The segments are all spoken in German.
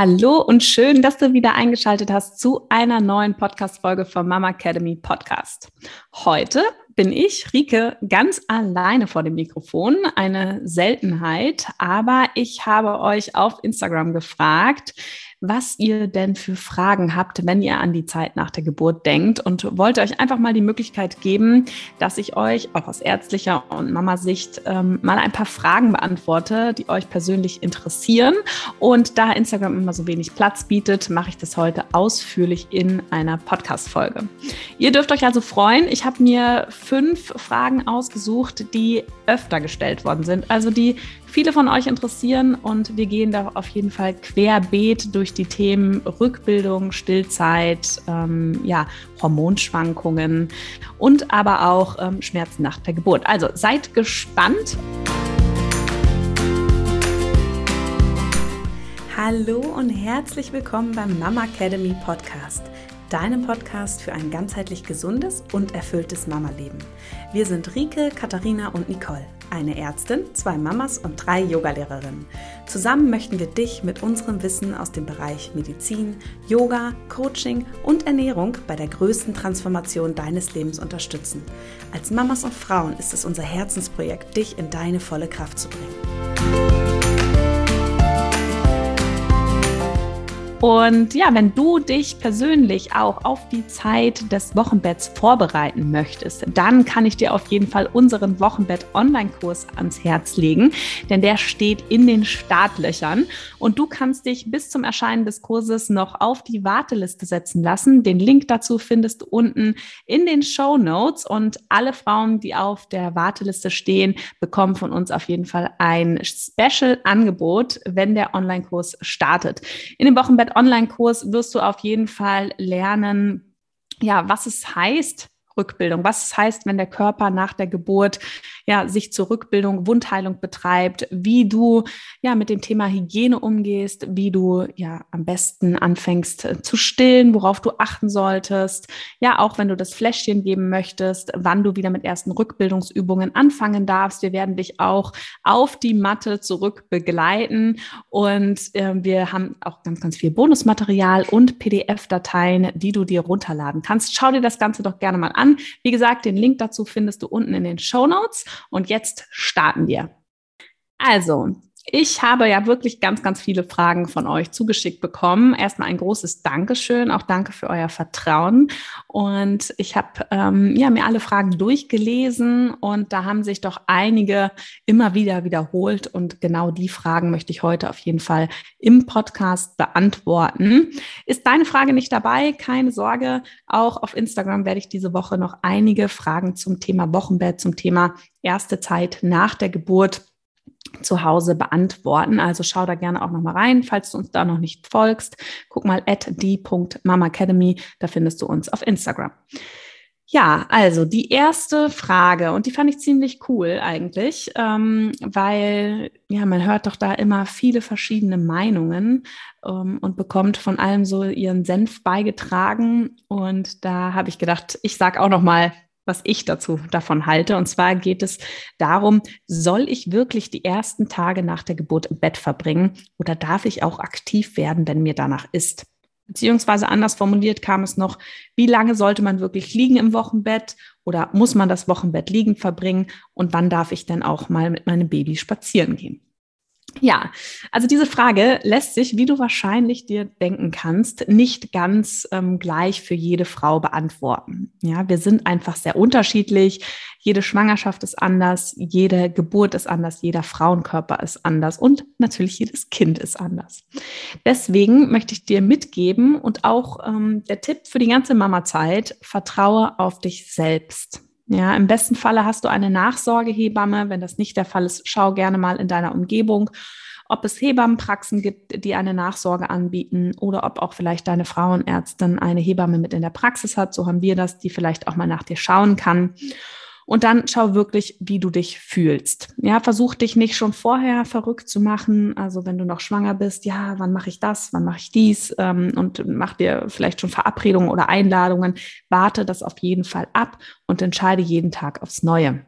Hallo und schön, dass du wieder eingeschaltet hast zu einer neuen Podcast-Folge vom Mama Academy Podcast. Heute bin ich, Rike, ganz alleine vor dem Mikrofon. Eine Seltenheit, aber ich habe euch auf Instagram gefragt, was ihr denn für Fragen habt, wenn ihr an die Zeit nach der Geburt denkt und wollte euch einfach mal die Möglichkeit geben, dass ich euch auch aus ärztlicher und Mama-Sicht ähm, mal ein paar Fragen beantworte, die euch persönlich interessieren. Und da Instagram immer so wenig Platz bietet, mache ich das heute ausführlich in einer Podcast-Folge. Ihr dürft euch also freuen. Ich habe mir fünf Fragen ausgesucht, die öfter gestellt worden sind, also die viele von euch interessieren und wir gehen da auf jeden Fall querbeet durch die Themen Rückbildung, Stillzeit, ähm, ja, Hormonschwankungen und aber auch ähm, Schmerzen nach der Geburt. Also seid gespannt. Hallo und herzlich willkommen beim Mama Academy Podcast deinem Podcast für ein ganzheitlich gesundes und erfülltes Mama-Leben. Wir sind Rike, Katharina und Nicole, eine Ärztin, zwei Mamas und drei Yogalehrerinnen. Zusammen möchten wir dich mit unserem Wissen aus dem Bereich Medizin, Yoga, Coaching und Ernährung bei der größten Transformation deines Lebens unterstützen. Als Mamas und Frauen ist es unser Herzensprojekt, dich in deine volle Kraft zu bringen. Und ja, wenn du dich persönlich auch auf die Zeit des Wochenbetts vorbereiten möchtest, dann kann ich dir auf jeden Fall unseren Wochenbett-Online-Kurs ans Herz legen, denn der steht in den Startlöchern und du kannst dich bis zum Erscheinen des Kurses noch auf die Warteliste setzen lassen. Den Link dazu findest du unten in den Show Notes und alle Frauen, die auf der Warteliste stehen, bekommen von uns auf jeden Fall ein Special-Angebot, wenn der Online-Kurs startet. In dem Wochenbett Online-Kurs wirst du auf jeden Fall lernen, ja, was es heißt, Rückbildung. Was heißt, wenn der Körper nach der Geburt ja sich zur Rückbildung, Wundheilung betreibt, wie du ja mit dem Thema Hygiene umgehst, wie du ja am besten anfängst äh, zu stillen, worauf du achten solltest. Ja, auch wenn du das Fläschchen geben möchtest, wann du wieder mit ersten Rückbildungsübungen anfangen darfst. Wir werden dich auch auf die Matte zurück begleiten und äh, wir haben auch ganz, ganz viel Bonusmaterial und PDF-Dateien, die du dir runterladen kannst. Schau dir das Ganze doch gerne mal an an. Wie gesagt, den Link dazu findest du unten in den Show Notes. Und jetzt starten wir. Also, ich habe ja wirklich ganz, ganz viele Fragen von euch zugeschickt bekommen. Erstmal ein großes Dankeschön, auch danke für euer Vertrauen. Und ich habe ähm, ja, mir alle Fragen durchgelesen und da haben sich doch einige immer wieder wiederholt. Und genau die Fragen möchte ich heute auf jeden Fall im Podcast beantworten. Ist deine Frage nicht dabei? Keine Sorge. Auch auf Instagram werde ich diese Woche noch einige Fragen zum Thema Wochenbett, zum Thema erste Zeit nach der Geburt zu Hause beantworten. Also schau da gerne auch nochmal rein, falls du uns da noch nicht folgst. Guck mal at die.mamacademy, da findest du uns auf Instagram. Ja, also die erste Frage, und die fand ich ziemlich cool eigentlich, ähm, weil ja, man hört doch da immer viele verschiedene Meinungen ähm, und bekommt von allem so ihren Senf beigetragen. Und da habe ich gedacht, ich sage auch noch mal was ich dazu davon halte. Und zwar geht es darum, soll ich wirklich die ersten Tage nach der Geburt im Bett verbringen oder darf ich auch aktiv werden, wenn mir danach ist? Beziehungsweise anders formuliert kam es noch, wie lange sollte man wirklich liegen im Wochenbett oder muss man das Wochenbett liegen verbringen und wann darf ich denn auch mal mit meinem Baby spazieren gehen? Ja, also diese Frage lässt sich, wie du wahrscheinlich dir denken kannst, nicht ganz ähm, gleich für jede Frau beantworten. Ja, wir sind einfach sehr unterschiedlich. Jede Schwangerschaft ist anders, jede Geburt ist anders, jeder Frauenkörper ist anders und natürlich jedes Kind ist anders. Deswegen möchte ich dir mitgeben und auch ähm, der Tipp für die ganze Mama-Zeit, vertraue auf dich selbst. Ja, im besten Falle hast du eine Nachsorgehebamme. Wenn das nicht der Fall ist, schau gerne mal in deiner Umgebung, ob es Hebammenpraxen gibt, die eine Nachsorge anbieten oder ob auch vielleicht deine Frauenärztin eine Hebamme mit in der Praxis hat. So haben wir das, die vielleicht auch mal nach dir schauen kann. Und dann schau wirklich, wie du dich fühlst. Ja, versuch dich nicht schon vorher verrückt zu machen. Also wenn du noch schwanger bist, ja, wann mache ich das, wann mache ich dies ähm, und mach dir vielleicht schon Verabredungen oder Einladungen. Warte das auf jeden Fall ab und entscheide jeden Tag aufs Neue.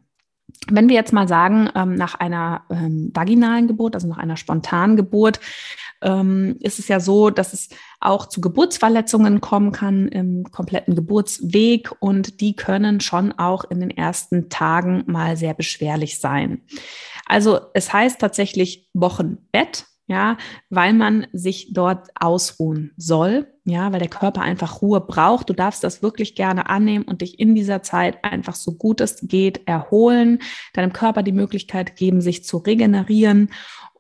Wenn wir jetzt mal sagen, ähm, nach einer ähm, vaginalen Geburt, also nach einer spontanen Geburt, ähm, ist es ja so, dass es auch zu Geburtsverletzungen kommen kann im kompletten Geburtsweg und die können schon auch in den ersten Tagen mal sehr beschwerlich sein. Also es heißt tatsächlich Wochenbett, ja, weil man sich dort ausruhen soll, ja, weil der Körper einfach Ruhe braucht. Du darfst das wirklich gerne annehmen und dich in dieser Zeit einfach so gut es geht erholen, deinem Körper die Möglichkeit geben, sich zu regenerieren.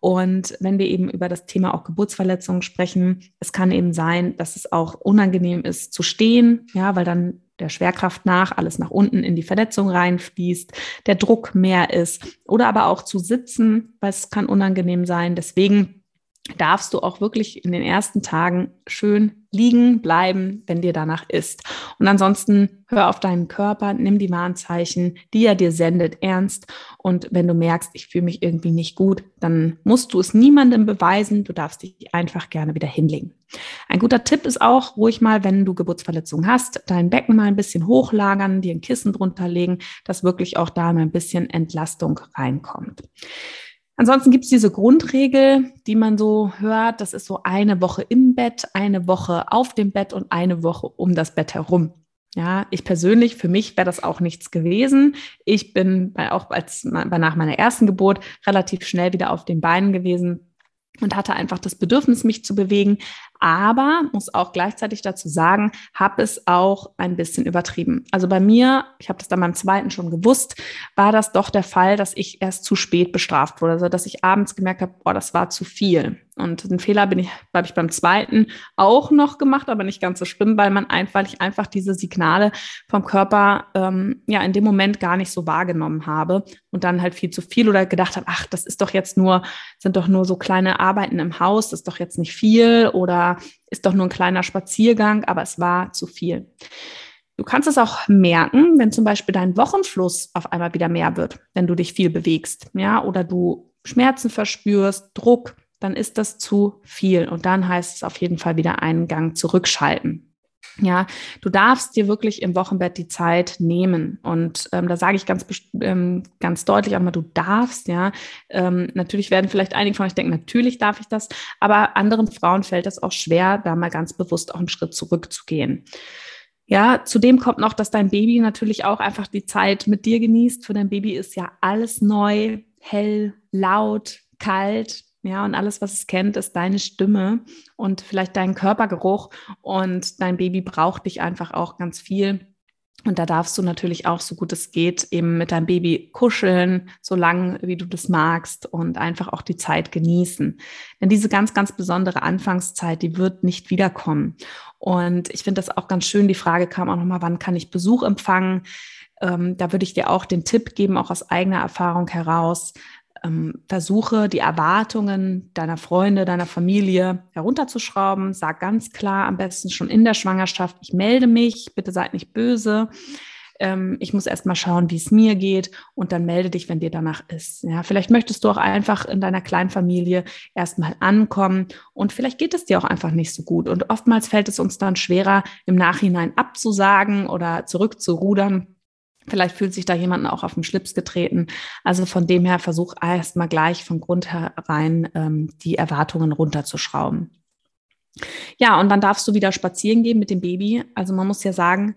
Und wenn wir eben über das Thema auch Geburtsverletzungen sprechen, es kann eben sein, dass es auch unangenehm ist zu stehen, ja, weil dann der Schwerkraft nach alles nach unten in die Verletzung reinfließt, der Druck mehr ist oder aber auch zu sitzen, weil es kann unangenehm sein. Deswegen darfst du auch wirklich in den ersten Tagen schön liegen bleiben, wenn dir danach ist. Und ansonsten hör auf deinen Körper, nimm die Warnzeichen, die er dir sendet, ernst. Und wenn du merkst, ich fühle mich irgendwie nicht gut, dann musst du es niemandem beweisen. Du darfst dich einfach gerne wieder hinlegen. Ein guter Tipp ist auch, ruhig mal, wenn du Geburtsverletzungen hast, dein Becken mal ein bisschen hochlagern, dir ein Kissen drunter legen, dass wirklich auch da mal ein bisschen Entlastung reinkommt. Ansonsten gibt es diese Grundregel, die man so hört. Das ist so eine Woche im Bett, eine Woche auf dem Bett und eine Woche um das Bett herum. Ja, ich persönlich, für mich wäre das auch nichts gewesen. Ich bin bei, auch als, nach meiner ersten Geburt relativ schnell wieder auf den Beinen gewesen und hatte einfach das Bedürfnis, mich zu bewegen aber muss auch gleichzeitig dazu sagen, habe es auch ein bisschen übertrieben. Also bei mir, ich habe das dann beim zweiten schon gewusst, war das doch der Fall, dass ich erst zu spät bestraft wurde, also dass ich abends gemerkt habe, boah, das war zu viel. Und einen Fehler bin ich, habe ich beim zweiten auch noch gemacht, aber nicht ganz so schlimm, weil man einfach, ich einfach diese Signale vom Körper ähm, ja in dem Moment gar nicht so wahrgenommen habe und dann halt viel zu viel oder gedacht habe, ach, das ist doch jetzt nur, sind doch nur so kleine Arbeiten im Haus, das ist doch jetzt nicht viel oder ist doch nur ein kleiner Spaziergang, aber es war zu viel. Du kannst es auch merken, wenn zum Beispiel dein Wochenfluss auf einmal wieder mehr wird, wenn du dich viel bewegst, ja, oder du Schmerzen verspürst, Druck, dann ist das zu viel und dann heißt es auf jeden Fall wieder einen Gang zurückschalten. Ja, du darfst dir wirklich im Wochenbett die Zeit nehmen. Und ähm, da sage ich ganz, ähm, ganz deutlich auch mal, du darfst, ja. Ähm, natürlich werden vielleicht einige von euch denken, natürlich darf ich das, aber anderen Frauen fällt es auch schwer, da mal ganz bewusst auch einen Schritt zurückzugehen. Ja, zudem kommt noch, dass dein Baby natürlich auch einfach die Zeit mit dir genießt. Für dein Baby ist ja alles neu, hell, laut, kalt, ja, und alles, was es kennt, ist deine Stimme und vielleicht dein Körpergeruch. Und dein Baby braucht dich einfach auch ganz viel. Und da darfst du natürlich auch, so gut es geht, eben mit deinem Baby kuscheln, so lange wie du das magst und einfach auch die Zeit genießen. Denn diese ganz, ganz besondere Anfangszeit, die wird nicht wiederkommen. Und ich finde das auch ganz schön. Die Frage kam auch nochmal, wann kann ich Besuch empfangen? Ähm, da würde ich dir auch den Tipp geben, auch aus eigener Erfahrung heraus ähm, versuche, die Erwartungen deiner Freunde, deiner Familie herunterzuschrauben. Sag ganz klar, am besten schon in der Schwangerschaft, ich melde mich, bitte seid nicht böse. Ähm, ich muss erst mal schauen, wie es mir geht und dann melde dich, wenn dir danach ist. Ja, vielleicht möchtest du auch einfach in deiner kleinen Familie erstmal ankommen und vielleicht geht es dir auch einfach nicht so gut. Und oftmals fällt es uns dann schwerer, im Nachhinein abzusagen oder zurückzurudern Vielleicht fühlt sich da jemand auch auf den Schlips getreten. Also von dem her versuch erstmal gleich von Grund herein ähm, die Erwartungen runterzuschrauben. Ja, und dann darfst du wieder spazieren gehen mit dem Baby. Also man muss ja sagen,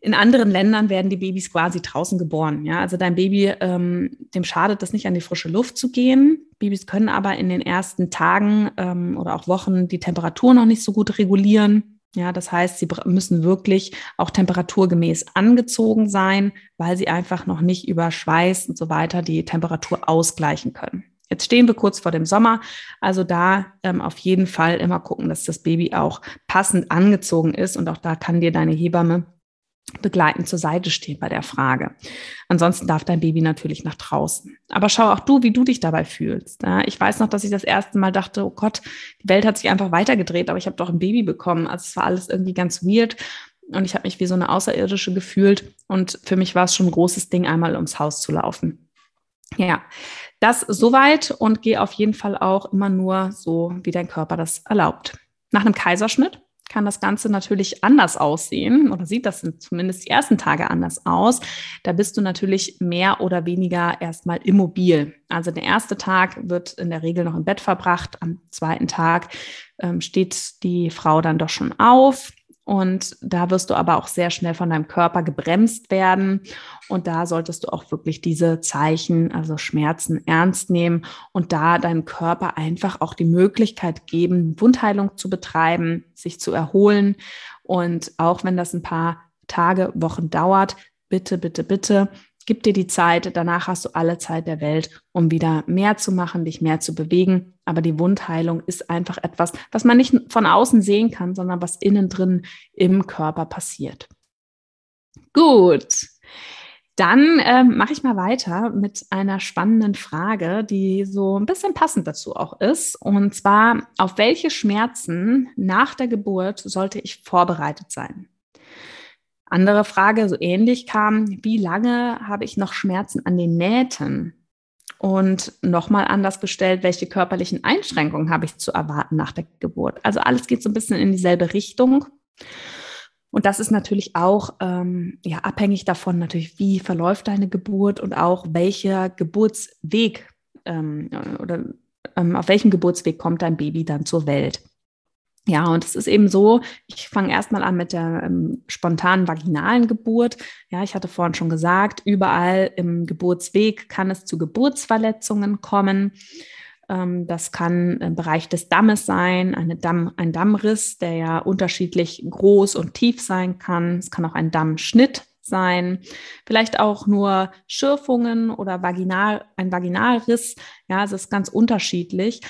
in anderen Ländern werden die Babys quasi draußen geboren. Ja, also dein Baby, ähm, dem schadet das nicht, an die frische Luft zu gehen. Babys können aber in den ersten Tagen ähm, oder auch Wochen die Temperatur noch nicht so gut regulieren. Ja, das heißt, sie müssen wirklich auch temperaturgemäß angezogen sein, weil sie einfach noch nicht über Schweiß und so weiter die Temperatur ausgleichen können. Jetzt stehen wir kurz vor dem Sommer, also da ähm, auf jeden Fall immer gucken, dass das Baby auch passend angezogen ist und auch da kann dir deine Hebamme begleitend zur Seite stehen bei der Frage. Ansonsten darf dein Baby natürlich nach draußen. Aber schau auch du, wie du dich dabei fühlst. Ich weiß noch, dass ich das erste Mal dachte, oh Gott, die Welt hat sich einfach weitergedreht, aber ich habe doch ein Baby bekommen. Also es war alles irgendwie ganz weird und ich habe mich wie so eine Außerirdische gefühlt und für mich war es schon ein großes Ding, einmal ums Haus zu laufen. Ja, das soweit und geh auf jeden Fall auch immer nur so, wie dein Körper das erlaubt. Nach einem Kaiserschnitt kann das Ganze natürlich anders aussehen oder sieht das zumindest die ersten Tage anders aus. Da bist du natürlich mehr oder weniger erstmal immobil. Also der erste Tag wird in der Regel noch im Bett verbracht. Am zweiten Tag ähm, steht die Frau dann doch schon auf, und da wirst du aber auch sehr schnell von deinem Körper gebremst werden. Und da solltest du auch wirklich diese Zeichen, also Schmerzen, ernst nehmen und da deinem Körper einfach auch die Möglichkeit geben, Wundheilung zu betreiben, sich zu erholen. Und auch wenn das ein paar Tage, Wochen dauert, bitte, bitte, bitte Gib dir die Zeit, danach hast du alle Zeit der Welt, um wieder mehr zu machen, dich mehr zu bewegen. Aber die Wundheilung ist einfach etwas, was man nicht von außen sehen kann, sondern was innen drin im Körper passiert. Gut. Dann äh, mache ich mal weiter mit einer spannenden Frage, die so ein bisschen passend dazu auch ist. Und zwar, auf welche Schmerzen nach der Geburt sollte ich vorbereitet sein? Andere Frage, so ähnlich kam, wie lange habe ich noch Schmerzen an den Nähten? Und nochmal anders gestellt, welche körperlichen Einschränkungen habe ich zu erwarten nach der Geburt? Also alles geht so ein bisschen in dieselbe Richtung. Und das ist natürlich auch ähm, ja, abhängig davon, natürlich, wie verläuft deine Geburt und auch welcher Geburtsweg ähm, oder ähm, auf welchem Geburtsweg kommt dein Baby dann zur Welt. Ja, und es ist eben so, ich fange erstmal an mit der ähm, spontanen vaginalen Geburt. Ja, ich hatte vorhin schon gesagt, überall im Geburtsweg kann es zu Geburtsverletzungen kommen. Ähm, das kann im Bereich des Dammes sein, eine Damm, ein Dammriss, der ja unterschiedlich groß und tief sein kann. Es kann auch ein Dammschnitt sein, vielleicht auch nur Schürfungen oder Vaginal, ein Vaginalriss. Ja, es ist ganz unterschiedlich.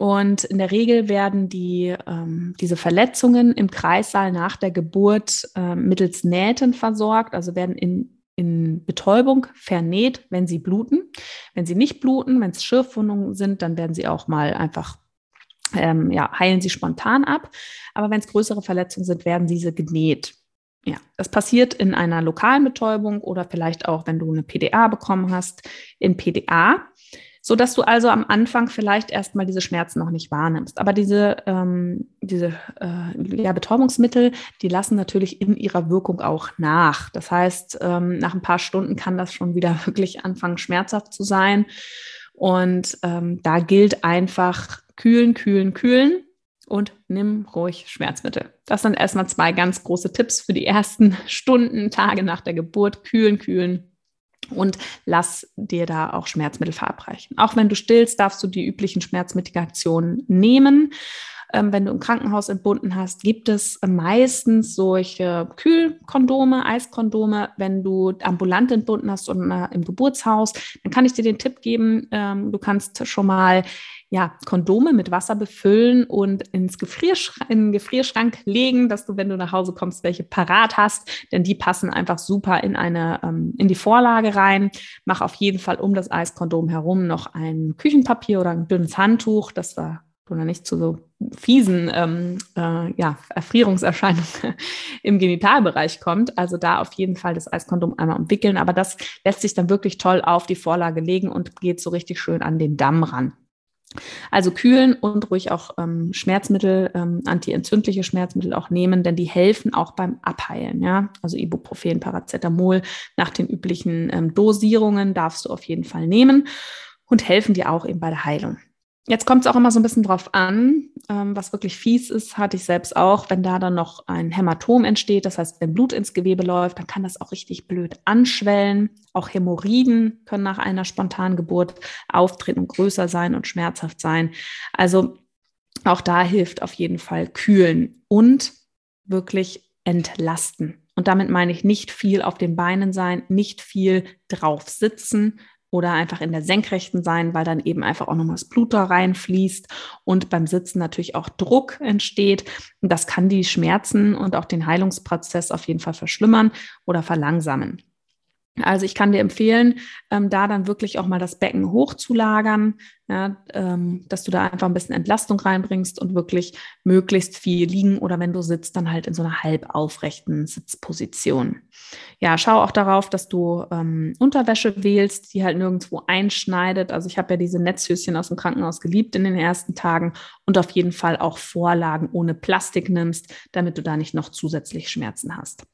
Und in der Regel werden die, ähm, diese Verletzungen im Kreissaal nach der Geburt äh, mittels Nähten versorgt, also werden in, in Betäubung vernäht, wenn sie bluten. Wenn sie nicht bluten, wenn es Schürfwundungen sind, dann werden sie auch mal einfach, ähm, ja, heilen sie spontan ab. Aber wenn es größere Verletzungen sind, werden diese genäht. Ja, das passiert in einer lokalen Betäubung oder vielleicht auch, wenn du eine PDA bekommen hast, in PDA so dass du also am Anfang vielleicht erstmal diese Schmerzen noch nicht wahrnimmst. Aber diese, ähm, diese äh, ja, Betäubungsmittel, die lassen natürlich in ihrer Wirkung auch nach. Das heißt, ähm, nach ein paar Stunden kann das schon wieder wirklich anfangen, schmerzhaft zu sein. Und ähm, da gilt einfach kühlen, kühlen, kühlen und nimm ruhig Schmerzmittel. Das sind erstmal zwei ganz große Tipps für die ersten Stunden, Tage nach der Geburt. Kühlen, kühlen, und lass dir da auch Schmerzmittel verabreichen. Auch wenn du stillst, darfst du die üblichen Schmerzmedikationen nehmen. Ähm, wenn du im Krankenhaus entbunden hast, gibt es meistens solche Kühlkondome, Eiskondome. Wenn du ambulant entbunden hast und äh, im Geburtshaus, dann kann ich dir den Tipp geben, ähm, du kannst schon mal ja, Kondome mit Wasser befüllen und ins Gefrierschrank, in den Gefrierschrank legen, dass du, wenn du nach Hause kommst, welche parat hast, denn die passen einfach super in eine, ähm, in die Vorlage rein. Mach auf jeden Fall um das Eiskondom herum noch ein Küchenpapier oder ein dünnes Handtuch, das da oder nicht zu so fiesen ähm, äh, ja, Erfrierungserscheinungen im Genitalbereich kommt. Also da auf jeden Fall das Eiskondom einmal umwickeln. Aber das lässt sich dann wirklich toll auf die Vorlage legen und geht so richtig schön an den Damm ran. Also kühlen und ruhig auch ähm, Schmerzmittel, ähm, antientzündliche Schmerzmittel auch nehmen, denn die helfen auch beim Abheilen. Ja, also Ibuprofen, Paracetamol nach den üblichen ähm, Dosierungen darfst du auf jeden Fall nehmen und helfen dir auch eben bei der Heilung. Jetzt kommt es auch immer so ein bisschen drauf an, ähm, was wirklich fies ist, hatte ich selbst auch, wenn da dann noch ein Hämatom entsteht, das heißt, wenn Blut ins Gewebe läuft, dann kann das auch richtig blöd anschwellen. Auch Hämorrhoiden können nach einer spontanen Geburt auftreten und größer sein und schmerzhaft sein. Also auch da hilft auf jeden Fall kühlen und wirklich entlasten. Und damit meine ich nicht viel auf den Beinen sein, nicht viel drauf sitzen, oder einfach in der Senkrechten sein, weil dann eben einfach auch nochmal das Blut da reinfließt und beim Sitzen natürlich auch Druck entsteht. Das kann die Schmerzen und auch den Heilungsprozess auf jeden Fall verschlimmern oder verlangsamen. Also ich kann dir empfehlen, ähm, da dann wirklich auch mal das Becken hochzulagern, ja, ähm, dass du da einfach ein bisschen Entlastung reinbringst und wirklich möglichst viel liegen oder wenn du sitzt, dann halt in so einer halb aufrechten Sitzposition. Ja, schau auch darauf, dass du ähm, Unterwäsche wählst, die halt nirgendwo einschneidet. Also ich habe ja diese Netzhöschen aus dem Krankenhaus geliebt in den ersten Tagen und auf jeden Fall auch Vorlagen ohne Plastik nimmst, damit du da nicht noch zusätzlich Schmerzen hast.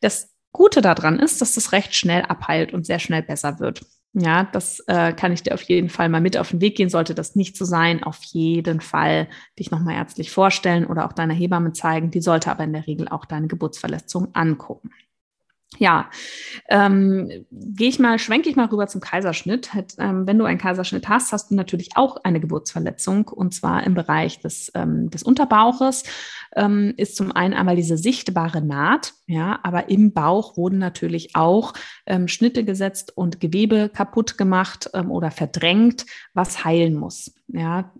Das Gute daran ist, dass das recht schnell abheilt und sehr schnell besser wird. Ja, das äh, kann ich dir auf jeden Fall mal mit auf den Weg gehen. Sollte das nicht so sein, auf jeden Fall dich nochmal ärztlich vorstellen oder auch deiner Hebamme zeigen. Die sollte aber in der Regel auch deine Geburtsverletzung angucken. Ja, ähm, gehe ich mal, schwenke ich mal rüber zum Kaiserschnitt. Ähm, wenn du einen Kaiserschnitt hast, hast du natürlich auch eine Geburtsverletzung und zwar im Bereich des, ähm, des Unterbauches. Ähm, ist zum einen einmal diese sichtbare Naht, ja, aber im Bauch wurden natürlich auch ähm, Schnitte gesetzt und Gewebe kaputt gemacht ähm, oder verdrängt, was heilen muss. Ja,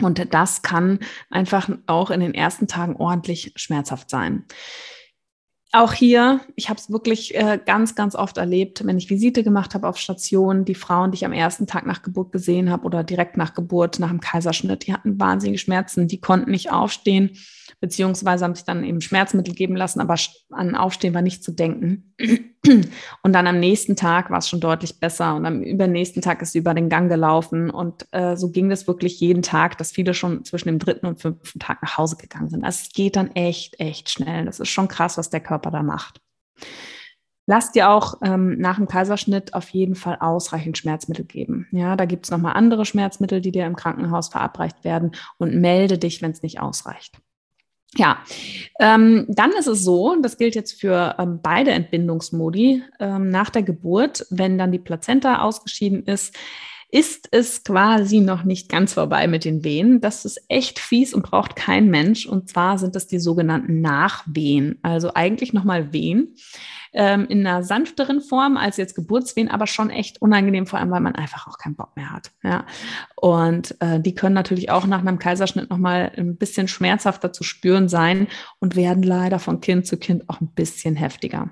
und das kann einfach auch in den ersten Tagen ordentlich schmerzhaft sein auch hier, ich habe es wirklich äh, ganz, ganz oft erlebt, wenn ich Visite gemacht habe auf Stationen, die Frauen, die ich am ersten Tag nach Geburt gesehen habe oder direkt nach Geburt, nach dem Kaiserschnitt, die hatten wahnsinnige Schmerzen, die konnten nicht aufstehen, beziehungsweise haben sich dann eben Schmerzmittel geben lassen, aber an Aufstehen war nicht zu denken. Und dann am nächsten Tag war es schon deutlich besser und am übernächsten Tag ist sie über den Gang gelaufen und äh, so ging das wirklich jeden Tag, dass viele schon zwischen dem dritten und fünften Tag nach Hause gegangen sind. Also es geht dann echt, echt schnell. Das ist schon krass, was der Körper da macht. Lass dir auch ähm, nach dem Kaiserschnitt auf jeden Fall ausreichend Schmerzmittel geben. Ja, da gibt es nochmal andere Schmerzmittel, die dir im Krankenhaus verabreicht werden und melde dich, wenn es nicht ausreicht. Ja, ähm, dann ist es so, das gilt jetzt für ähm, beide Entbindungsmodi ähm, nach der Geburt, wenn dann die Plazenta ausgeschieden ist, ist es quasi noch nicht ganz vorbei mit den Wehen. Das ist echt fies und braucht kein Mensch. Und zwar sind das die sogenannten Nachwehen, also eigentlich nochmal Wehen ähm, in einer sanfteren Form als jetzt Geburtswehen, aber schon echt unangenehm, vor allem weil man einfach auch keinen Bock mehr hat. Ja. Und äh, die können natürlich auch nach einem Kaiserschnitt nochmal ein bisschen schmerzhafter zu spüren sein und werden leider von Kind zu Kind auch ein bisschen heftiger.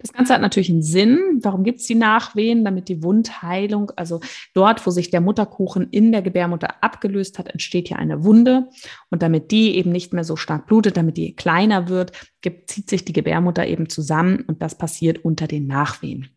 Das Ganze hat natürlich einen Sinn. Warum gibt es die Nachwehen? Damit die Wundheilung, also dort, wo sich der Mutterkuchen in der Gebärmutter abgelöst hat, entsteht hier eine Wunde. Und damit die eben nicht mehr so stark blutet, damit die kleiner wird, gibt, zieht sich die Gebärmutter eben zusammen und das passiert unter den Nachwehen.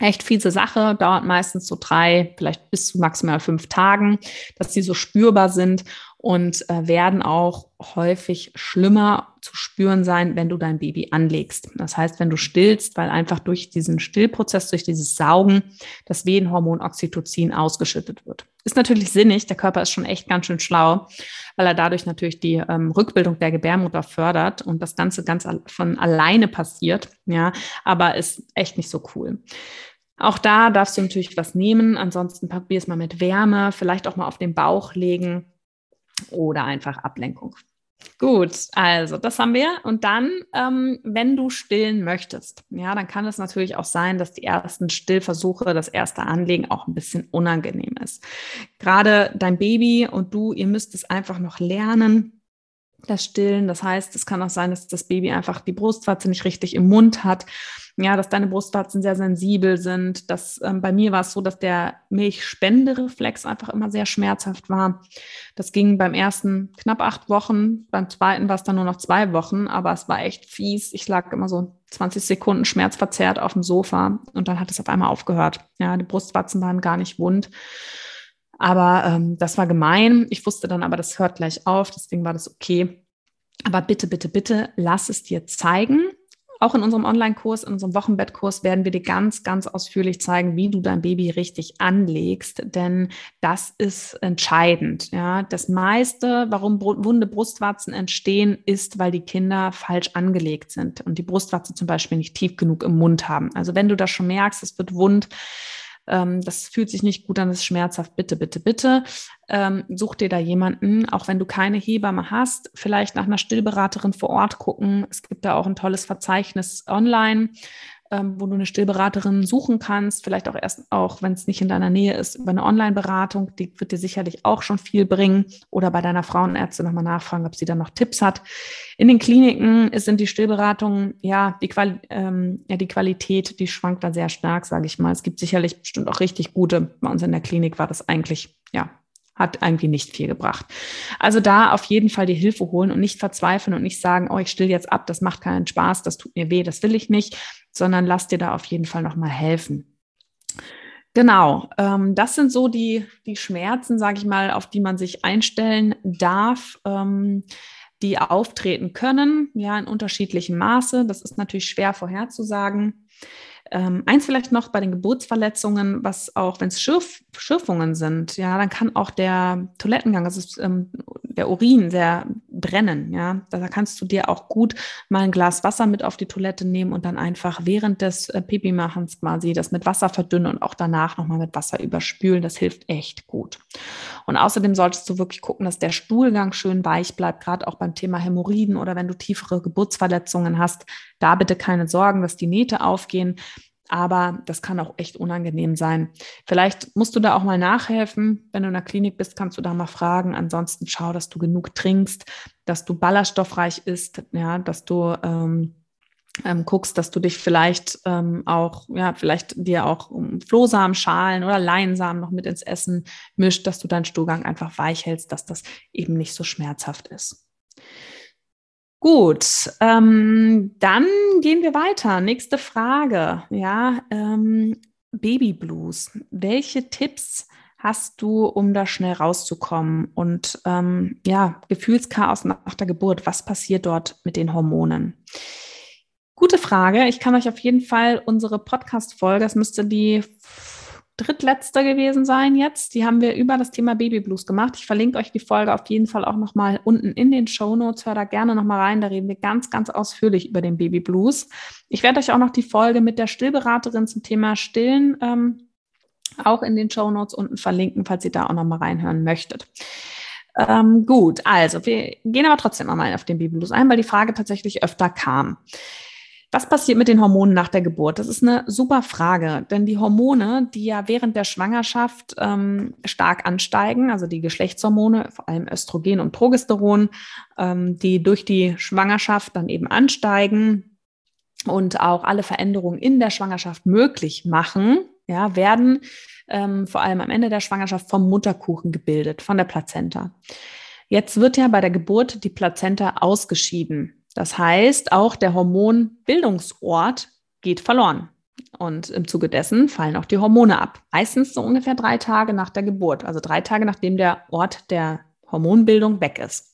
Echt fiese Sache, dauert meistens so drei, vielleicht bis zu maximal fünf Tagen, dass die so spürbar sind und äh, werden auch häufig schlimmer zu spüren sein, wenn du dein Baby anlegst. Das heißt, wenn du stillst, weil einfach durch diesen Stillprozess, durch dieses Saugen, das Wehenhormon Oxytocin ausgeschüttet wird. Ist natürlich sinnig, der Körper ist schon echt ganz schön schlau, weil er dadurch natürlich die ähm, Rückbildung der Gebärmutter fördert und das Ganze ganz von alleine passiert. Ja, aber ist echt nicht so cool. Auch da darfst du natürlich was nehmen. Ansonsten probier es mal mit Wärme, vielleicht auch mal auf den Bauch legen oder einfach Ablenkung. Gut, also das haben wir. Und dann, ähm, wenn du stillen möchtest, ja, dann kann es natürlich auch sein, dass die ersten Stillversuche, das erste Anlegen auch ein bisschen unangenehm ist. Gerade dein Baby und du, ihr müsst es einfach noch lernen, das Stillen. Das heißt, es kann auch sein, dass das Baby einfach die Brustwarze nicht richtig im Mund hat ja, dass deine Brustwarzen sehr sensibel sind. Das, ähm, bei mir war es so, dass der Milchspendereflex einfach immer sehr schmerzhaft war. Das ging beim ersten knapp acht Wochen, beim zweiten war es dann nur noch zwei Wochen, aber es war echt fies. Ich lag immer so 20 Sekunden schmerzverzerrt auf dem Sofa und dann hat es auf einmal aufgehört. Ja, die Brustwarzen waren gar nicht wund. Aber ähm, das war gemein. Ich wusste dann aber, das hört gleich auf, deswegen war das okay. Aber bitte, bitte, bitte, lass es dir zeigen. Auch in unserem Online-Kurs, in unserem Wochenbettkurs werden wir dir ganz, ganz ausführlich zeigen, wie du dein Baby richtig anlegst, denn das ist entscheidend. Ja, das meiste, warum wunde Brustwarzen entstehen, ist, weil die Kinder falsch angelegt sind und die Brustwarzen zum Beispiel nicht tief genug im Mund haben. Also wenn du das schon merkst, es wird wund, ähm, das fühlt sich nicht gut an, das ist schmerzhaft, bitte, bitte, bitte, ähm, such dir da jemanden, auch wenn du keine Hebamme hast, vielleicht nach einer Stillberaterin vor Ort gucken. Es gibt da auch ein tolles Verzeichnis online ähm, wo du eine Stillberaterin suchen kannst, vielleicht auch erst auch, wenn es nicht in deiner Nähe ist, über eine Online-Beratung, die wird dir sicherlich auch schon viel bringen oder bei deiner Frauenärztin nochmal nachfragen, ob sie dann noch Tipps hat. In den Kliniken sind die Stillberatungen, ja, die, Quali ähm, ja, die Qualität, die schwankt da sehr stark, sage ich mal. Es gibt sicherlich bestimmt auch richtig gute. Bei uns in der Klinik war das eigentlich, ja, hat irgendwie nicht viel gebracht. Also da auf jeden Fall die Hilfe holen und nicht verzweifeln und nicht sagen, oh, ich still jetzt ab, das macht keinen Spaß, das tut mir weh, das will ich nicht, sondern lass dir da auf jeden Fall nochmal helfen. Genau, ähm, das sind so die, die Schmerzen, sage ich mal, auf die man sich einstellen darf, ähm, die auftreten können, ja, in unterschiedlichem Maße. Das ist natürlich schwer vorherzusagen. Ähm, eins vielleicht noch bei den Geburtsverletzungen, was auch, wenn es Schürf, Schürfungen sind, ja, dann kann auch der Toilettengang, also ähm, der Urin sehr brennen, ja. Da kannst du dir auch gut mal ein Glas Wasser mit auf die Toilette nehmen und dann einfach während des äh, Pipi-Machens quasi das mit Wasser verdünnen und auch danach nochmal mit Wasser überspülen. Das hilft echt gut. Und außerdem solltest du wirklich gucken, dass der Stuhlgang schön weich bleibt, gerade auch beim Thema Hämorrhoiden oder wenn du tiefere Geburtsverletzungen hast. Da bitte keine Sorgen, dass die Nähte aufgehen aber das kann auch echt unangenehm sein. Vielleicht musst du da auch mal nachhelfen. Wenn du in der Klinik bist, kannst du da mal fragen. Ansonsten schau, dass du genug trinkst, dass du ballaststoffreich isst, ja, dass du ähm, ähm, guckst, dass du dich vielleicht ähm, auch, ja, vielleicht dir auch um Flohsamenschalen oder Leinsamen noch mit ins Essen mischt, dass du deinen Stuhlgang einfach weich hältst, dass das eben nicht so schmerzhaft ist. Gut, ähm, dann gehen wir weiter. Nächste Frage. Ja, ähm, Baby Blues. Welche Tipps hast du, um da schnell rauszukommen? Und ähm, ja, Gefühlschaos nach der Geburt. Was passiert dort mit den Hormonen? Gute Frage. Ich kann euch auf jeden Fall unsere Podcast-Folge, das müsste die drittletzte gewesen sein jetzt. Die haben wir über das Thema Baby Blues gemacht. Ich verlinke euch die Folge auf jeden Fall auch nochmal unten in den Show Notes. Hör da gerne nochmal rein. Da reden wir ganz, ganz ausführlich über den Baby Blues. Ich werde euch auch noch die Folge mit der Stillberaterin zum Thema Stillen ähm, auch in den Show Notes unten verlinken, falls ihr da auch nochmal reinhören möchtet. Ähm, gut, also wir gehen aber trotzdem mal auf den Baby Blues ein, weil die Frage tatsächlich öfter kam. Was passiert mit den Hormonen nach der Geburt? Das ist eine super Frage, denn die Hormone, die ja während der Schwangerschaft ähm, stark ansteigen, also die Geschlechtshormone, vor allem Östrogen und Progesteron, ähm, die durch die Schwangerschaft dann eben ansteigen und auch alle Veränderungen in der Schwangerschaft möglich machen, ja, werden ähm, vor allem am Ende der Schwangerschaft vom Mutterkuchen gebildet, von der Plazenta. Jetzt wird ja bei der Geburt die Plazenta ausgeschieden. Das heißt, auch der Hormonbildungsort geht verloren. Und im Zuge dessen fallen auch die Hormone ab. Meistens so ungefähr drei Tage nach der Geburt, also drei Tage nachdem der Ort der Hormonbildung weg ist.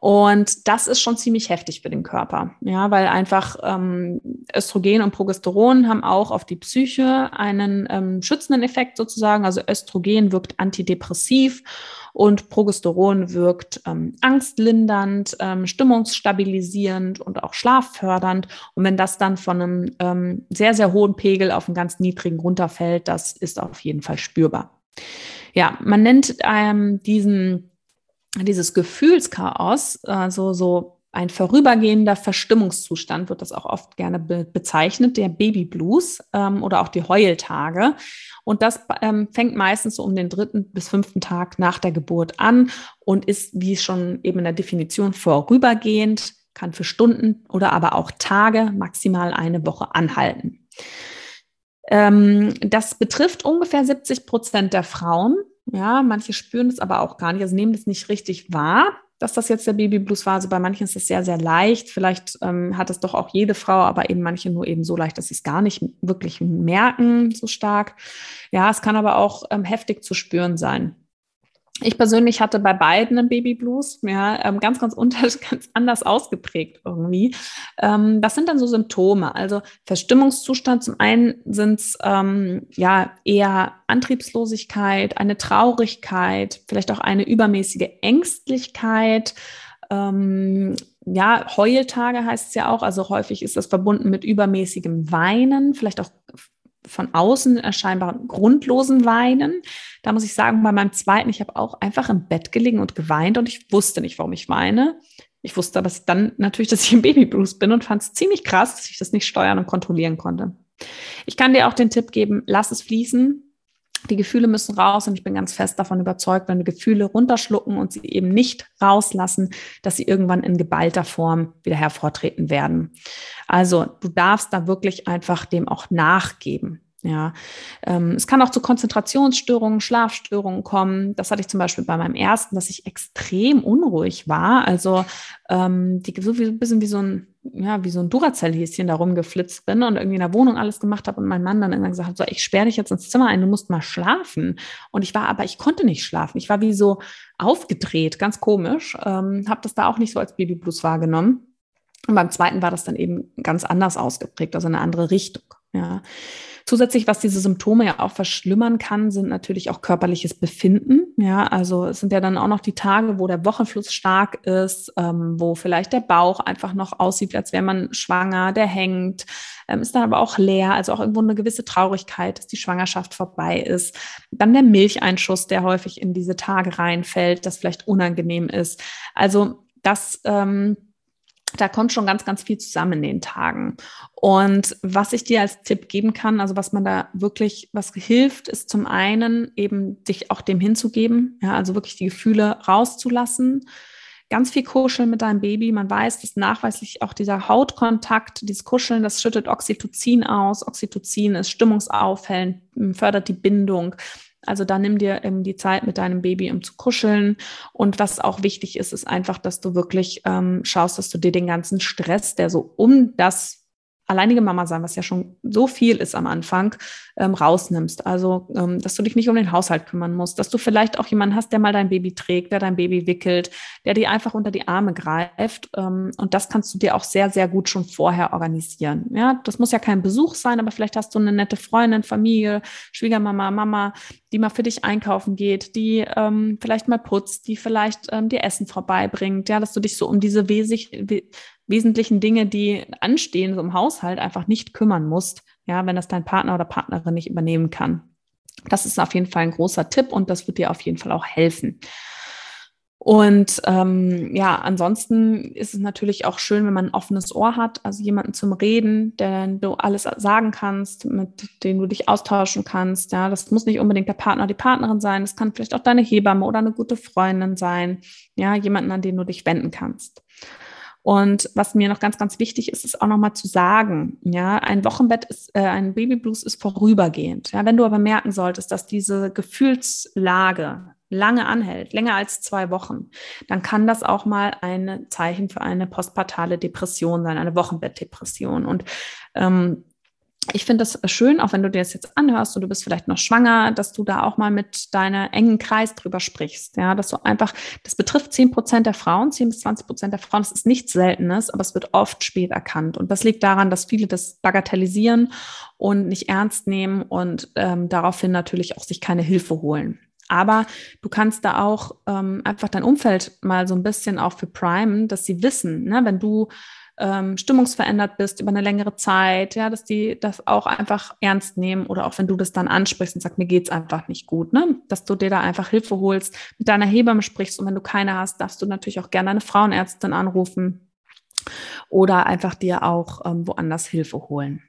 Und das ist schon ziemlich heftig für den Körper, ja, weil einfach ähm, Östrogen und Progesteron haben auch auf die Psyche einen ähm, schützenden Effekt sozusagen. Also Östrogen wirkt antidepressiv und Progesteron wirkt ähm, angstlindernd, ähm, stimmungsstabilisierend und auch schlaffördernd. Und wenn das dann von einem ähm, sehr, sehr hohen Pegel auf einen ganz niedrigen runterfällt, das ist auf jeden Fall spürbar. Ja, man nennt ähm, diesen dieses Gefühlschaos, also so ein vorübergehender Verstimmungszustand, wird das auch oft gerne be bezeichnet, der Baby Blues ähm, oder auch die Heultage. Und das ähm, fängt meistens so um den dritten bis fünften Tag nach der Geburt an und ist, wie schon eben in der Definition, vorübergehend, kann für Stunden oder aber auch Tage, maximal eine Woche anhalten. Ähm, das betrifft ungefähr 70 Prozent der Frauen ja, manche spüren es aber auch gar nicht, also nehmen das nicht richtig wahr, dass das jetzt der Babyblues war. Also bei manchen ist es sehr, sehr leicht. Vielleicht ähm, hat es doch auch jede Frau, aber eben manche nur eben so leicht, dass sie es gar nicht wirklich merken, so stark. Ja, es kann aber auch ähm, heftig zu spüren sein. Ich persönlich hatte bei beiden einen Babyblues, ja, ähm, ganz, ganz unter, ganz anders ausgeprägt irgendwie. Ähm, das sind dann so Symptome. Also Verstimmungszustand. Zum einen sind es ähm, ja eher Antriebslosigkeit, eine Traurigkeit, vielleicht auch eine übermäßige Ängstlichkeit. Ähm, ja, Heultage heißt es ja auch. Also häufig ist das verbunden mit übermäßigem Weinen, vielleicht auch von außen erscheinbar grundlosen Weinen. Da muss ich sagen, bei meinem zweiten, ich habe auch einfach im Bett gelegen und geweint und ich wusste nicht, warum ich weine. Ich wusste aber dann natürlich, dass ich im Babyblues bin und fand es ziemlich krass, dass ich das nicht steuern und kontrollieren konnte. Ich kann dir auch den Tipp geben, lass es fließen. Die Gefühle müssen raus und ich bin ganz fest davon überzeugt, wenn wir Gefühle runterschlucken und sie eben nicht rauslassen, dass sie irgendwann in geballter Form wieder hervortreten werden. Also du darfst da wirklich einfach dem auch nachgeben. Ja, ähm, es kann auch zu Konzentrationsstörungen, Schlafstörungen kommen. Das hatte ich zum Beispiel bei meinem ersten, dass ich extrem unruhig war. Also ähm, die, so wie, ein bisschen wie so ein, ja, wie so ein Duracell-Häschen da rumgeflitzt bin und irgendwie in der Wohnung alles gemacht habe und mein Mann dann irgendwann gesagt hat, so, ich sperre dich jetzt ins Zimmer ein, du musst mal schlafen. Und ich war aber, ich konnte nicht schlafen. Ich war wie so aufgedreht, ganz komisch. Ähm, habe das da auch nicht so als Babyblues wahrgenommen. Und beim zweiten war das dann eben ganz anders ausgeprägt, also eine andere Richtung. Ja. Zusätzlich, was diese Symptome ja auch verschlimmern kann, sind natürlich auch körperliches Befinden. Ja, also es sind ja dann auch noch die Tage, wo der Wochenfluss stark ist, ähm, wo vielleicht der Bauch einfach noch aussieht, als wäre man schwanger, der hängt, ähm, ist dann aber auch leer, also auch irgendwo eine gewisse Traurigkeit, dass die Schwangerschaft vorbei ist. Dann der Milcheinschuss, der häufig in diese Tage reinfällt, das vielleicht unangenehm ist. Also das ähm, da kommt schon ganz, ganz viel zusammen in den Tagen. Und was ich dir als Tipp geben kann, also was man da wirklich, was hilft, ist zum einen eben dich auch dem hinzugeben, ja, also wirklich die Gefühle rauszulassen. Ganz viel kuscheln mit deinem Baby. Man weiß, dass nachweislich auch dieser Hautkontakt, dieses Kuscheln, das schüttet Oxytocin aus. Oxytocin ist stimmungsaufhellend, fördert die Bindung. Also da nimm dir ähm, die Zeit mit deinem Baby, um zu kuscheln. Und was auch wichtig ist, ist einfach, dass du wirklich ähm, schaust, dass du dir den ganzen Stress, der so um das alleinige Mama sein, was ja schon so viel ist am Anfang, ähm, rausnimmst. Also, ähm, dass du dich nicht um den Haushalt kümmern musst, dass du vielleicht auch jemanden hast, der mal dein Baby trägt, der dein Baby wickelt, der dir einfach unter die Arme greift. Ähm, und das kannst du dir auch sehr, sehr gut schon vorher organisieren. Ja, das muss ja kein Besuch sein, aber vielleicht hast du eine nette Freundin, Familie, Schwiegermama, Mama, die mal für dich einkaufen geht, die ähm, vielleicht mal putzt, die vielleicht ähm, dir Essen vorbeibringt, ja, dass du dich so um diese wesig, wesentlichen Dinge, die anstehen, so im Haushalt, einfach nicht kümmern musst, ja, wenn das dein Partner oder Partnerin nicht übernehmen kann. Das ist auf jeden Fall ein großer Tipp und das wird dir auf jeden Fall auch helfen. Und ähm, ja, ansonsten ist es natürlich auch schön, wenn man ein offenes Ohr hat, also jemanden zum Reden, der du alles sagen kannst, mit dem du dich austauschen kannst. Ja, das muss nicht unbedingt der Partner oder die Partnerin sein, das kann vielleicht auch deine Hebamme oder eine gute Freundin sein. Ja, jemanden, an den du dich wenden kannst. Und was mir noch ganz, ganz wichtig ist, ist auch nochmal zu sagen, ja, ein Wochenbett ist, äh, ein Babyblues ist vorübergehend. Ja, wenn du aber merken solltest, dass diese Gefühlslage lange anhält, länger als zwei Wochen, dann kann das auch mal ein Zeichen für eine postpartale Depression sein, eine Wochenbettdepression. Und ähm, ich finde das schön, auch wenn du dir das jetzt anhörst und du bist vielleicht noch schwanger, dass du da auch mal mit deiner engen Kreis drüber sprichst. Ja, dass du einfach, das betrifft 10 Prozent der Frauen, 10 bis 20 Prozent der Frauen. Das ist nichts Seltenes, aber es wird oft spät erkannt. Und das liegt daran, dass viele das bagatellisieren und nicht ernst nehmen und ähm, daraufhin natürlich auch sich keine Hilfe holen. Aber du kannst da auch ähm, einfach dein Umfeld mal so ein bisschen auch für primen, dass sie wissen, ne, wenn du ähm, stimmungsverändert bist über eine längere Zeit, ja, dass die das auch einfach ernst nehmen oder auch wenn du das dann ansprichst und sagst, mir geht's einfach nicht gut, ne, dass du dir da einfach Hilfe holst, mit deiner Hebamme sprichst und wenn du keine hast, darfst du natürlich auch gerne eine Frauenärztin anrufen oder einfach dir auch ähm, woanders Hilfe holen.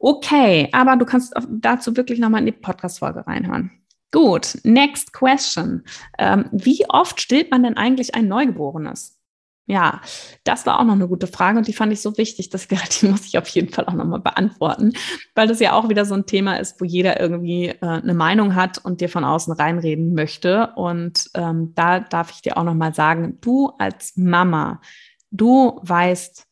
Okay, aber du kannst dazu wirklich nochmal in die Podcast-Folge reinhören. Gut, next question. Ähm, wie oft stillt man denn eigentlich ein Neugeborenes? Ja, das war auch noch eine gute Frage und die fand ich so wichtig, dass die muss ich auf jeden Fall auch nochmal beantworten, weil das ja auch wieder so ein Thema ist, wo jeder irgendwie äh, eine Meinung hat und dir von außen reinreden möchte. Und ähm, da darf ich dir auch nochmal sagen, du als Mama, du weißt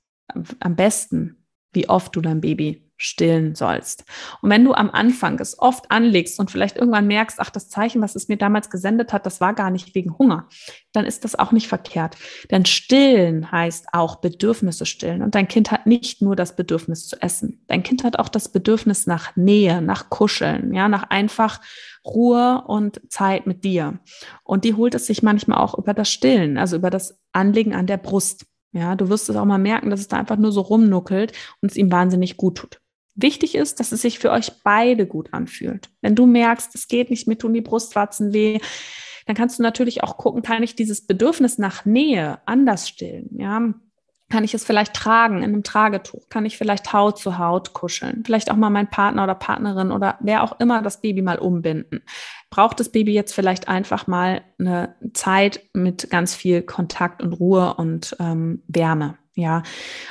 am besten, wie oft du dein Baby stillen sollst. Und wenn du am Anfang es oft anlegst und vielleicht irgendwann merkst, ach, das Zeichen, was es mir damals gesendet hat, das war gar nicht wegen Hunger, dann ist das auch nicht verkehrt. Denn stillen heißt auch Bedürfnisse stillen. Und dein Kind hat nicht nur das Bedürfnis zu essen. Dein Kind hat auch das Bedürfnis nach Nähe, nach Kuscheln, ja, nach einfach Ruhe und Zeit mit dir. Und die holt es sich manchmal auch über das Stillen, also über das Anlegen an der Brust. Ja, du wirst es auch mal merken, dass es da einfach nur so rumnuckelt und es ihm wahnsinnig gut tut. Wichtig ist, dass es sich für euch beide gut anfühlt. Wenn du merkst, es geht nicht, mir tun die Brustwarzen weh, dann kannst du natürlich auch gucken, kann ich dieses Bedürfnis nach Nähe anders stillen, ja. Kann ich es vielleicht tragen in einem Tragetuch? Kann ich vielleicht Haut zu Haut kuscheln? Vielleicht auch mal mein Partner oder Partnerin oder wer auch immer das Baby mal umbinden? Braucht das Baby jetzt vielleicht einfach mal eine Zeit mit ganz viel Kontakt und Ruhe und ähm, Wärme? Ja.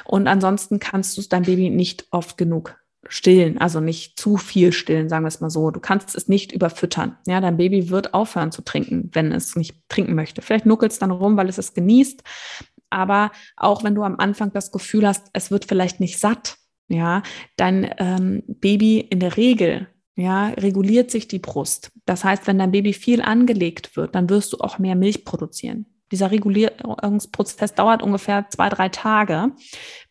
Und ansonsten kannst du dein Baby nicht oft genug stillen, also nicht zu viel stillen, sagen wir es mal so. Du kannst es nicht überfüttern. Ja, dein Baby wird aufhören zu trinken, wenn es nicht trinken möchte. Vielleicht nuckelt es dann rum, weil es es genießt. Aber auch wenn du am Anfang das Gefühl hast, es wird vielleicht nicht satt, ja, dein ähm, Baby in der Regel ja, reguliert sich die Brust. Das heißt, wenn dein Baby viel angelegt wird, dann wirst du auch mehr Milch produzieren. Dieser Regulierungsprozess dauert ungefähr zwei, drei Tage,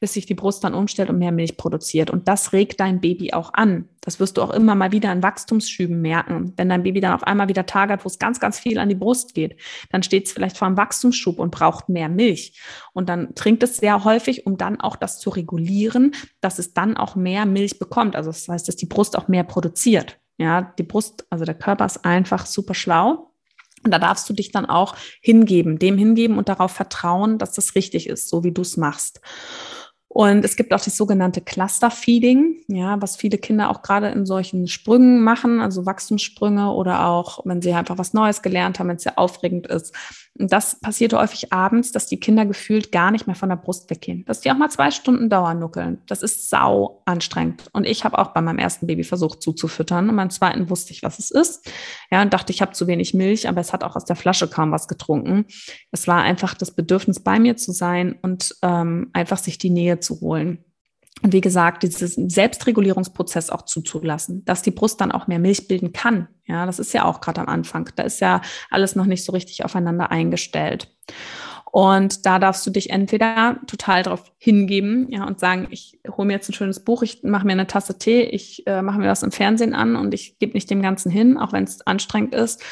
bis sich die Brust dann umstellt und mehr Milch produziert. Und das regt dein Baby auch an. Das wirst du auch immer mal wieder in Wachstumsschüben merken. Wenn dein Baby dann auf einmal wieder Tage hat, wo es ganz, ganz viel an die Brust geht, dann steht es vielleicht vor einem Wachstumsschub und braucht mehr Milch. Und dann trinkt es sehr häufig, um dann auch das zu regulieren, dass es dann auch mehr Milch bekommt. Also das heißt, dass die Brust auch mehr produziert. Ja, die Brust, also der Körper ist einfach super schlau und da darfst du dich dann auch hingeben, dem hingeben und darauf vertrauen, dass das richtig ist, so wie du es machst. Und es gibt auch das sogenannte Cluster-Feeding, ja, was viele Kinder auch gerade in solchen Sprüngen machen, also Wachstumssprünge oder auch, wenn sie einfach was Neues gelernt haben, wenn es sehr aufregend ist. Und das passiert häufig abends, dass die Kinder gefühlt gar nicht mehr von der Brust weggehen. Dass die auch mal zwei Stunden dauern nuckeln. Das ist sau anstrengend. Und ich habe auch bei meinem ersten Baby versucht zuzufüttern. Und beim zweiten wusste ich, was es ist. Ja, und dachte, ich habe zu wenig Milch, aber es hat auch aus der Flasche kaum was getrunken. Es war einfach das Bedürfnis, bei mir zu sein und ähm, einfach sich die Nähe zu holen. Und wie gesagt, diesen Selbstregulierungsprozess auch zuzulassen, dass die Brust dann auch mehr Milch bilden kann. Ja, das ist ja auch gerade am Anfang. Da ist ja alles noch nicht so richtig aufeinander eingestellt. Und da darfst du dich entweder total darauf hingeben ja, und sagen, ich hole mir jetzt ein schönes Buch, ich mache mir eine Tasse Tee, ich äh, mache mir was im Fernsehen an und ich gebe nicht dem Ganzen hin, auch wenn es anstrengend ist.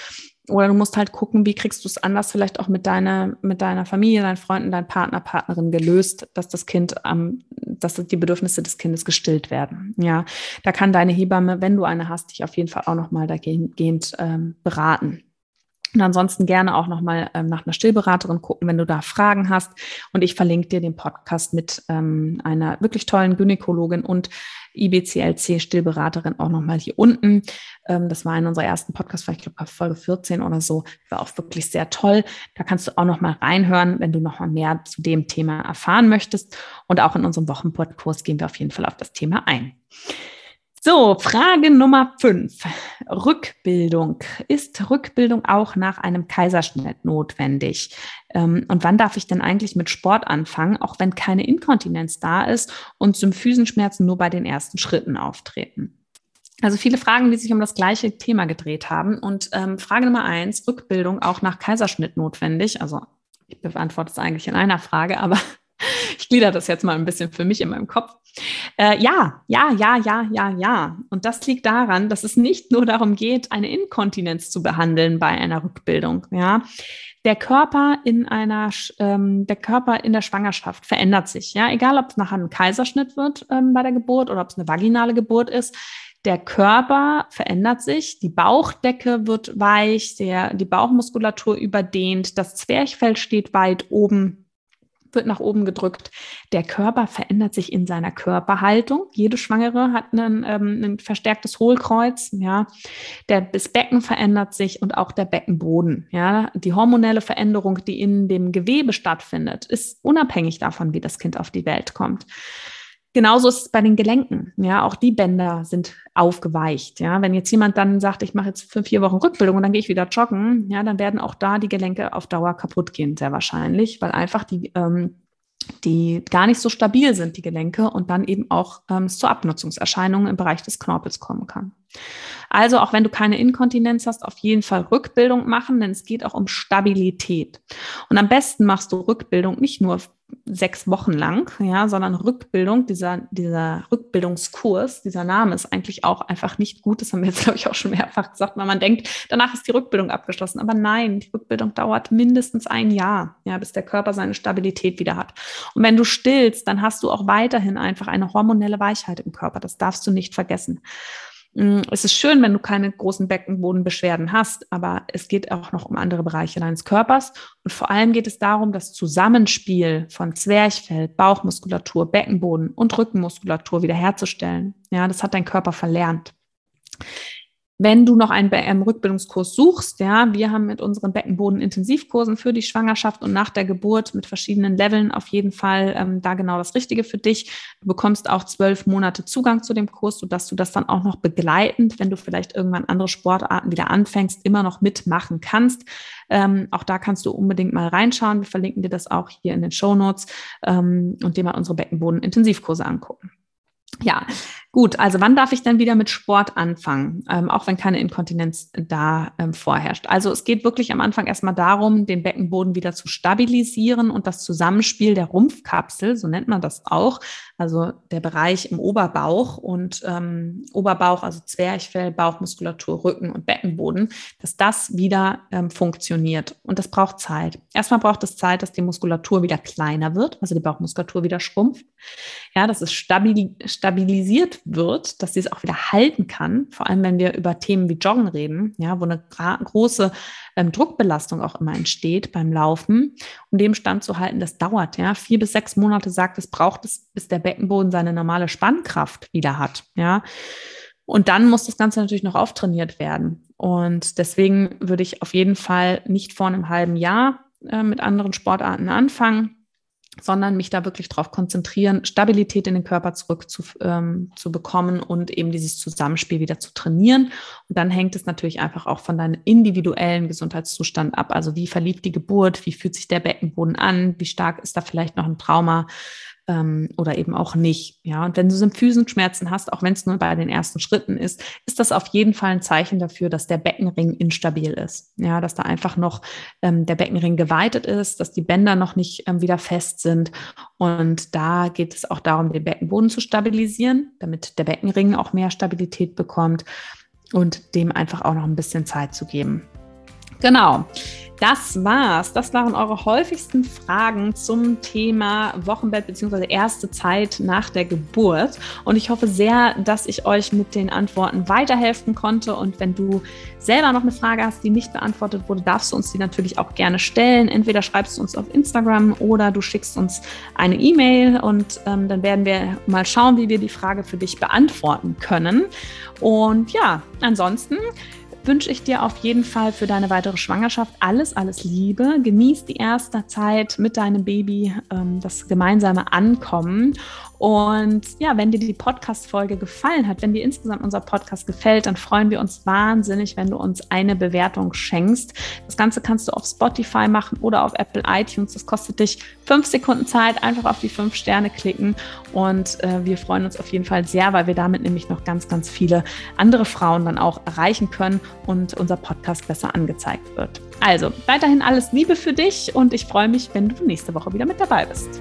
Oder du musst halt gucken, wie kriegst du es anders vielleicht auch mit deiner, mit deiner Familie, deinen Freunden, deinem Partner, Partnerin gelöst, dass das Kind, ähm, dass die Bedürfnisse des Kindes gestillt werden. Ja, da kann deine Hebamme, wenn du eine hast, dich auf jeden Fall auch nochmal dahingehend ähm, beraten. Und ansonsten gerne auch nochmal ähm, nach einer Stillberaterin gucken, wenn du da Fragen hast. Und ich verlinke dir den Podcast mit ähm, einer wirklich tollen Gynäkologin und IBCLC-Stillberaterin auch nochmal hier unten. Ähm, das war in unserer ersten Podcast, ich glaube Folge 14 oder so. War auch wirklich sehr toll. Da kannst du auch nochmal reinhören, wenn du nochmal mehr zu dem Thema erfahren möchtest. Und auch in unserem Wochenpodkurs gehen wir auf jeden Fall auf das Thema ein. So, Frage Nummer fünf. Rückbildung. Ist Rückbildung auch nach einem Kaiserschnitt notwendig? Ähm, und wann darf ich denn eigentlich mit Sport anfangen, auch wenn keine Inkontinenz da ist und Symphysenschmerzen nur bei den ersten Schritten auftreten? Also viele Fragen, die sich um das gleiche Thema gedreht haben. Und ähm, Frage Nummer eins, Rückbildung auch nach Kaiserschnitt notwendig? Also ich beantworte es eigentlich in einer Frage, aber ich glieder das jetzt mal ein bisschen für mich in meinem Kopf. Äh, ja, ja, ja, ja, ja, ja. Und das liegt daran, dass es nicht nur darum geht, eine Inkontinenz zu behandeln bei einer Rückbildung. Ja, der Körper in einer, ähm, der Körper in der Schwangerschaft verändert sich. Ja, egal, ob es nachher ein Kaiserschnitt wird ähm, bei der Geburt oder ob es eine vaginale Geburt ist. Der Körper verändert sich, die Bauchdecke wird weich, der, die Bauchmuskulatur überdehnt, das Zwerchfell steht weit oben wird nach oben gedrückt. Der Körper verändert sich in seiner Körperhaltung. Jede Schwangere hat einen, ähm, ein verstärktes Hohlkreuz. Ja, der, das Becken verändert sich und auch der Beckenboden. Ja, die hormonelle Veränderung, die in dem Gewebe stattfindet, ist unabhängig davon, wie das Kind auf die Welt kommt. Genauso ist es bei den Gelenken. Ja, auch die Bänder sind aufgeweicht. Ja, wenn jetzt jemand dann sagt, ich mache jetzt für vier Wochen Rückbildung und dann gehe ich wieder joggen, ja, dann werden auch da die Gelenke auf Dauer kaputt gehen, sehr wahrscheinlich, weil einfach die, ähm, die gar nicht so stabil sind, die Gelenke, und dann eben auch ähm, zu Abnutzungserscheinungen im Bereich des Knorpels kommen kann. Also auch wenn du keine Inkontinenz hast, auf jeden Fall Rückbildung machen, denn es geht auch um Stabilität. Und am besten machst du Rückbildung nicht nur sechs Wochen lang, ja, sondern Rückbildung, dieser, dieser Rückbildungskurs, dieser Name ist eigentlich auch einfach nicht gut. Das haben wir jetzt, glaube ich, auch schon mehrfach gesagt, weil man denkt, danach ist die Rückbildung abgeschlossen. Aber nein, die Rückbildung dauert mindestens ein Jahr, ja, bis der Körper seine Stabilität wieder hat. Und wenn du stillst, dann hast du auch weiterhin einfach eine hormonelle Weichheit im Körper. Das darfst du nicht vergessen. Mm, es ist schön, wenn du keine großen Beckenbodenbeschwerden hast, aber es geht auch noch um andere Bereiche deines Körpers. Und vor allem geht es darum, das Zusammenspiel von Zwerchfell, Bauchmuskulatur, Beckenboden und Rückenmuskulatur wiederherzustellen. Ja, das hat dein Körper verlernt. Wenn du noch einen ähm, Rückbildungskurs suchst, ja, wir haben mit unseren Beckenboden-Intensivkursen für die Schwangerschaft und nach der Geburt mit verschiedenen Leveln auf jeden Fall ähm, da genau das Richtige für dich. Du bekommst auch zwölf Monate Zugang zu dem Kurs, sodass du das dann auch noch begleitend, wenn du vielleicht irgendwann andere Sportarten wieder anfängst, immer noch mitmachen kannst. Ähm, auch da kannst du unbedingt mal reinschauen. Wir verlinken dir das auch hier in den Show Notes ähm, und dir mal unsere Beckenboden-Intensivkurse angucken. Ja, gut. Also wann darf ich dann wieder mit Sport anfangen, ähm, auch wenn keine Inkontinenz da ähm, vorherrscht? Also es geht wirklich am Anfang erstmal darum, den Beckenboden wieder zu stabilisieren und das Zusammenspiel der Rumpfkapsel, so nennt man das auch, also der Bereich im Oberbauch und ähm, Oberbauch, also Zwerchfell, Bauchmuskulatur, Rücken und Beckenboden, dass das wieder ähm, funktioniert. Und das braucht Zeit. Erstmal braucht es Zeit, dass die Muskulatur wieder kleiner wird, also die Bauchmuskulatur wieder schrumpft. Ja, dass es stabil, stabilisiert wird, dass sie es auch wieder halten kann. Vor allem, wenn wir über Themen wie Joggen reden, ja, wo eine große ähm, Druckbelastung auch immer entsteht beim Laufen. Um dem Stand zu halten, das dauert, ja. Vier bis sechs Monate sagt es, braucht es, bis der Beckenboden seine normale Spannkraft wieder hat, ja. Und dann muss das Ganze natürlich noch auftrainiert werden. Und deswegen würde ich auf jeden Fall nicht vor einem halben Jahr äh, mit anderen Sportarten anfangen, sondern mich da wirklich darauf konzentrieren, Stabilität in den Körper zurück zu, ähm, zu und eben dieses Zusammenspiel wieder zu trainieren. Und dann hängt es natürlich einfach auch von deinem individuellen Gesundheitszustand ab. Also wie verlief die Geburt, wie fühlt sich der Beckenboden an, wie stark ist da vielleicht noch ein Trauma ähm, oder eben auch nicht. Ja, und wenn du Symphysenschmerzen hast, auch wenn es nur bei den ersten Schritten ist, ist das auf jeden Fall ein Zeichen dafür, dass der Beckenring instabil ist. Ja, dass da einfach noch ähm, der Beckenring geweitet ist, dass die Bänder noch nicht ähm, wieder fest sind. Und da geht es auch darum, den Beckenboden zu stabilisieren, damit der Beckenring auch mehr Stabilität bekommt und dem einfach auch noch ein bisschen Zeit zu geben. Genau. Das war's. Das waren eure häufigsten Fragen zum Thema Wochenbett bzw. erste Zeit nach der Geburt. Und ich hoffe sehr, dass ich euch mit den Antworten weiterhelfen konnte. Und wenn du selber noch eine Frage hast, die nicht beantwortet wurde, darfst du uns die natürlich auch gerne stellen. Entweder schreibst du uns auf Instagram oder du schickst uns eine E-Mail und ähm, dann werden wir mal schauen, wie wir die Frage für dich beantworten können. Und ja, ansonsten wünsche ich dir auf jeden Fall für deine weitere Schwangerschaft alles, alles Liebe. Genieß die erste Zeit mit deinem Baby, ähm, das gemeinsame Ankommen. Und ja, wenn dir die Podcast-Folge gefallen hat, wenn dir insgesamt unser Podcast gefällt, dann freuen wir uns wahnsinnig, wenn du uns eine Bewertung schenkst. Das Ganze kannst du auf Spotify machen oder auf Apple iTunes. Das kostet dich fünf Sekunden Zeit. Einfach auf die fünf Sterne klicken. Und äh, wir freuen uns auf jeden Fall sehr, weil wir damit nämlich noch ganz, ganz viele andere Frauen dann auch erreichen können und unser Podcast besser angezeigt wird. Also weiterhin alles Liebe für dich und ich freue mich, wenn du nächste Woche wieder mit dabei bist.